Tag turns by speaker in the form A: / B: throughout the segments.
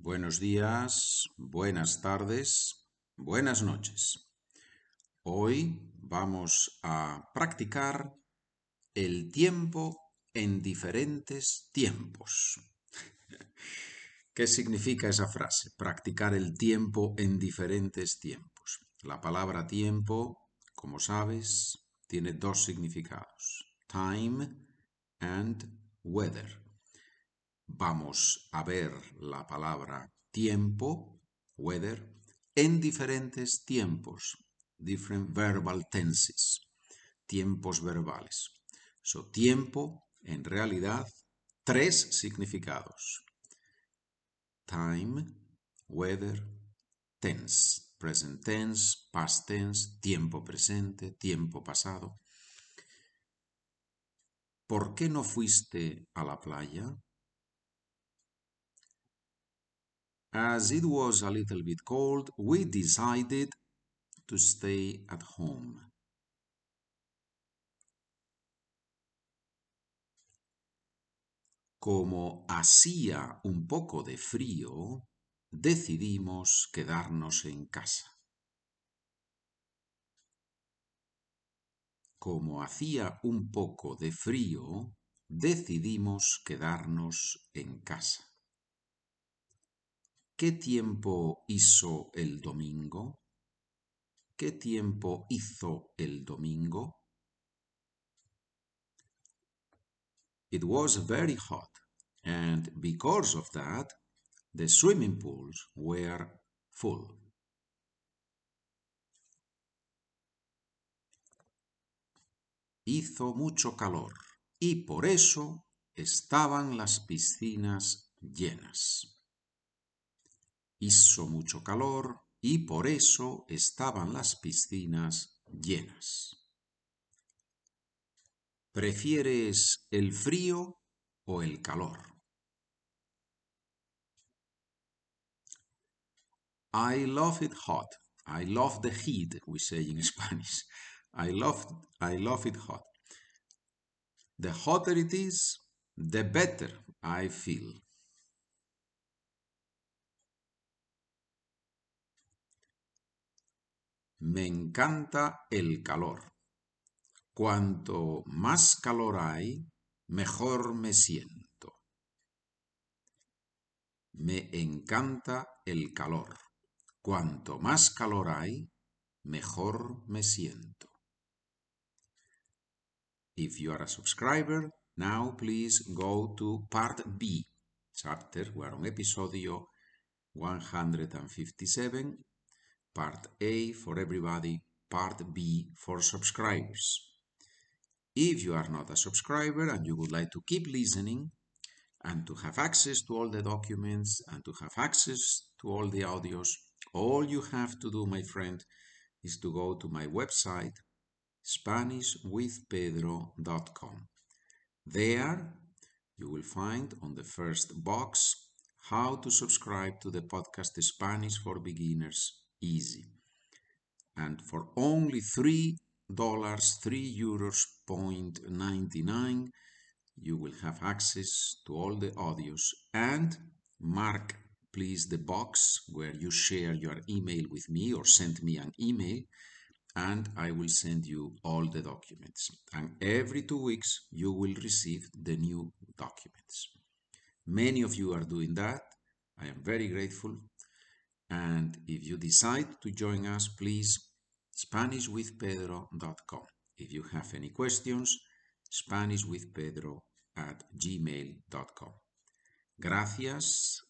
A: Buenos días, buenas tardes, buenas noches. Hoy vamos a practicar el tiempo en diferentes tiempos. ¿Qué significa esa frase? Practicar el tiempo en diferentes tiempos. La palabra tiempo, como sabes, tiene dos significados. Time and weather vamos a ver la palabra tiempo, weather, en diferentes tiempos, different verbal tenses, tiempos verbales. So, tiempo, en realidad, tres significados. Time, weather, tense, present tense, past tense, tiempo presente, tiempo pasado. ¿Por qué no fuiste a la playa? As it was a little bit cold, we decided to stay at home. Como hacía un poco de frío, decidimos quedarnos en casa. Como hacía un poco de frío, decidimos quedarnos en casa. ¿Qué tiempo hizo el domingo? ¿Qué tiempo hizo el domingo? It was very hot, and because of that, the swimming pools were full. Hizo mucho calor y por eso estaban las piscinas llenas. Hizo mucho calor y por eso estaban las piscinas llenas. ¿Prefieres el frío o el calor? I love it hot. I love the heat, we say in Spanish. I love, I love it hot. The hotter it is, the better I feel. Me encanta el calor. Cuanto más calor hay, mejor me siento. Me encanta el calor. Cuanto más calor hay, mejor me siento. If you are a subscriber, now please go to part B, chapter, we're on episodio 157, Part A for everybody, Part B for subscribers. If you are not a subscriber and you would like to keep listening and to have access to all the documents and to have access to all the audios, all you have to do, my friend, is to go to my website, SpanishWithPedro.com. There, you will find on the first box how to subscribe to the podcast Spanish for Beginners easy. And for only three dollars, three euros point ninety nine, you will have access to all the audios and mark please the box where you share your email with me or send me an email and I will send you all the documents. And every two weeks, you will receive the new documents. Many of you are doing that. I am very grateful. And if you decide to join us, please SpanishWithPedro.com. If you have any questions, SpanishWithPedro at gmail.com. Gracias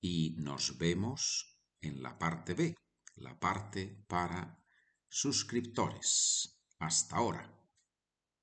A: y nos vemos en la parte B, la parte para suscriptores. Hasta ahora.